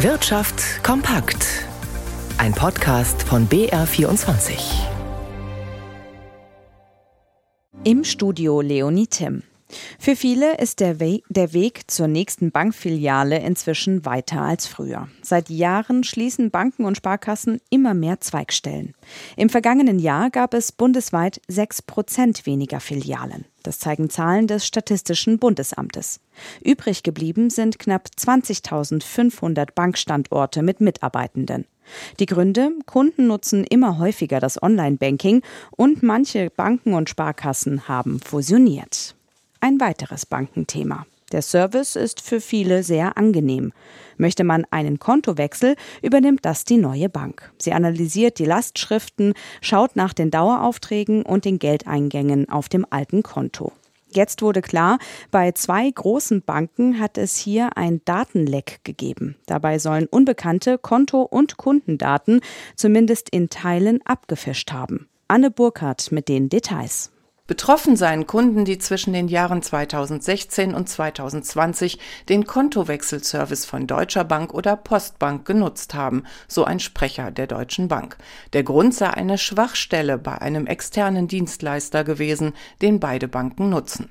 Wirtschaft kompakt. Ein Podcast von BR24. Im Studio Leonie Tim. Für viele ist der, We der Weg zur nächsten Bankfiliale inzwischen weiter als früher. Seit Jahren schließen Banken und Sparkassen immer mehr Zweigstellen. Im vergangenen Jahr gab es bundesweit sechs Prozent weniger Filialen. Das zeigen Zahlen des Statistischen Bundesamtes. Übrig geblieben sind knapp 20.500 Bankstandorte mit Mitarbeitenden. Die Gründe? Kunden nutzen immer häufiger das Online-Banking und manche Banken und Sparkassen haben fusioniert. Ein weiteres Bankenthema. Der Service ist für viele sehr angenehm. Möchte man einen Kontowechsel, übernimmt das die neue Bank. Sie analysiert die Lastschriften, schaut nach den Daueraufträgen und den Geldeingängen auf dem alten Konto. Jetzt wurde klar, bei zwei großen Banken hat es hier ein Datenleck gegeben. Dabei sollen unbekannte Konto- und Kundendaten zumindest in Teilen abgefischt haben. Anne Burkhardt mit den Details. Betroffen seien Kunden, die zwischen den Jahren 2016 und 2020 den Kontowechselservice von Deutscher Bank oder Postbank genutzt haben, so ein Sprecher der Deutschen Bank. Der Grund sei eine Schwachstelle bei einem externen Dienstleister gewesen, den beide Banken nutzen.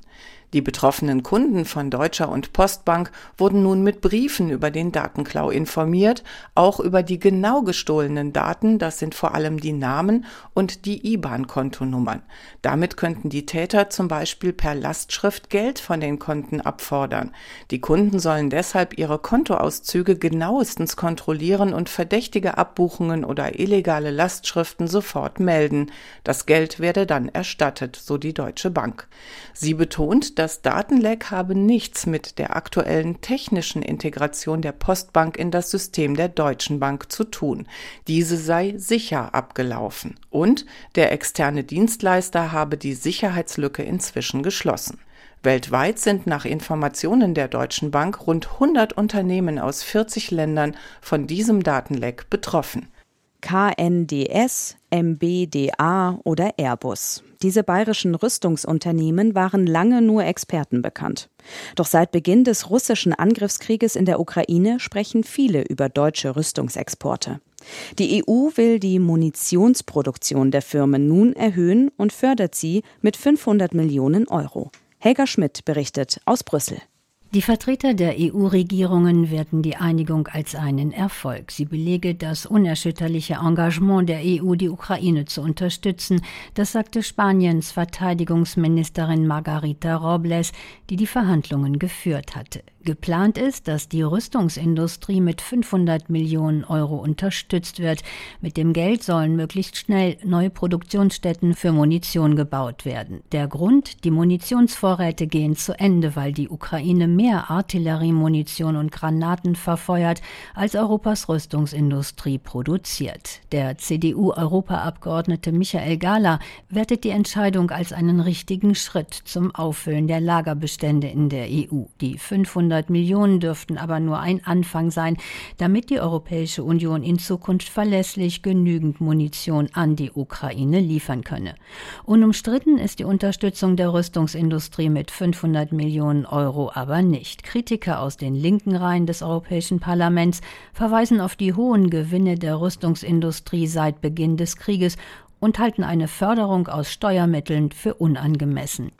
Die betroffenen Kunden von Deutscher und Postbank wurden nun mit Briefen über den Datenklau informiert, auch über die genau gestohlenen Daten, das sind vor allem die Namen und die IBAN-Kontonummern. Damit könnten die Täter zum Beispiel per Lastschrift Geld von den Konten abfordern. Die Kunden sollen deshalb ihre Kontoauszüge genauestens kontrollieren und verdächtige Abbuchungen oder illegale Lastschriften sofort melden. Das Geld werde dann erstattet, so die Deutsche Bank. Sie betont, dass das Datenleck habe nichts mit der aktuellen technischen Integration der Postbank in das System der Deutschen Bank zu tun. Diese sei sicher abgelaufen und der externe Dienstleister habe die Sicherheitslücke inzwischen geschlossen. Weltweit sind nach Informationen der Deutschen Bank rund 100 Unternehmen aus 40 Ländern von diesem Datenleck betroffen. KNDS, MBDA oder Airbus. Diese bayerischen Rüstungsunternehmen waren lange nur Experten bekannt. Doch seit Beginn des russischen Angriffskrieges in der Ukraine sprechen viele über deutsche Rüstungsexporte. Die EU will die Munitionsproduktion der Firmen nun erhöhen und fördert sie mit 500 Millionen Euro. Helga Schmidt berichtet aus Brüssel. Die Vertreter der EU-Regierungen werten die Einigung als einen Erfolg. Sie belege das unerschütterliche Engagement der EU, die Ukraine zu unterstützen. Das sagte Spaniens Verteidigungsministerin Margarita Robles, die die Verhandlungen geführt hatte. Geplant ist, dass die Rüstungsindustrie mit 500 Millionen Euro unterstützt wird. Mit dem Geld sollen möglichst schnell neue Produktionsstätten für Munition gebaut werden. Der Grund, die Munitionsvorräte gehen zu Ende, weil die Ukraine mehr Artilleriemunition und Granaten verfeuert, als Europas Rüstungsindustrie produziert. Der CDU-Europaabgeordnete Michael Gala wertet die Entscheidung als einen richtigen Schritt zum Auffüllen der Lagerbestände in der EU. Die 500 500 Millionen dürften aber nur ein Anfang sein, damit die Europäische Union in Zukunft verlässlich genügend Munition an die Ukraine liefern könne. Unumstritten ist die Unterstützung der Rüstungsindustrie mit 500 Millionen Euro aber nicht. Kritiker aus den linken Reihen des Europäischen Parlaments verweisen auf die hohen Gewinne der Rüstungsindustrie seit Beginn des Krieges und halten eine Förderung aus Steuermitteln für unangemessen.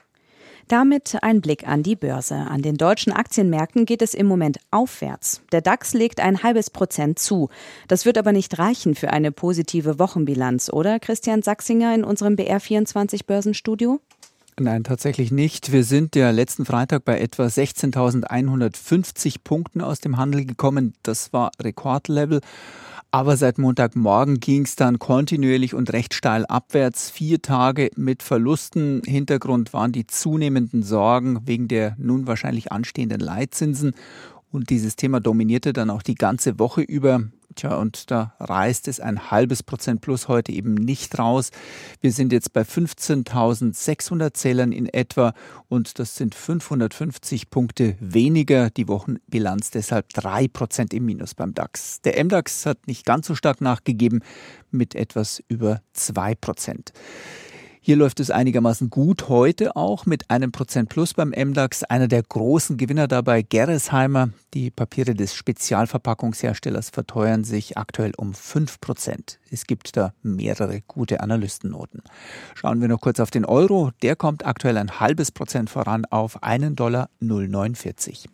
Damit ein Blick an die Börse. An den deutschen Aktienmärkten geht es im Moment aufwärts. Der DAX legt ein halbes Prozent zu. Das wird aber nicht reichen für eine positive Wochenbilanz, oder Christian Sachsinger in unserem BR24 Börsenstudio? Nein, tatsächlich nicht. Wir sind ja letzten Freitag bei etwa 16.150 Punkten aus dem Handel gekommen. Das war Rekordlevel. Aber seit Montagmorgen ging es dann kontinuierlich und recht steil abwärts. Vier Tage mit Verlusten. Hintergrund waren die zunehmenden Sorgen wegen der nun wahrscheinlich anstehenden Leitzinsen. Und dieses Thema dominierte dann auch die ganze Woche über. Tja, und da reißt es ein halbes Prozent plus heute eben nicht raus. Wir sind jetzt bei 15.600 Zählern in etwa und das sind 550 Punkte weniger. Die Wochenbilanz deshalb drei Prozent im Minus beim DAX. Der MDAX hat nicht ganz so stark nachgegeben mit etwas über zwei Prozent. Hier läuft es einigermaßen gut heute auch mit einem Prozent plus beim MDAX. Einer der großen Gewinner dabei Gerresheimer. Die Papiere des Spezialverpackungsherstellers verteuern sich aktuell um 5 Prozent. Es gibt da mehrere gute Analystennoten. Schauen wir noch kurz auf den Euro. Der kommt aktuell ein halbes Prozent voran auf einen Dollar 0,49.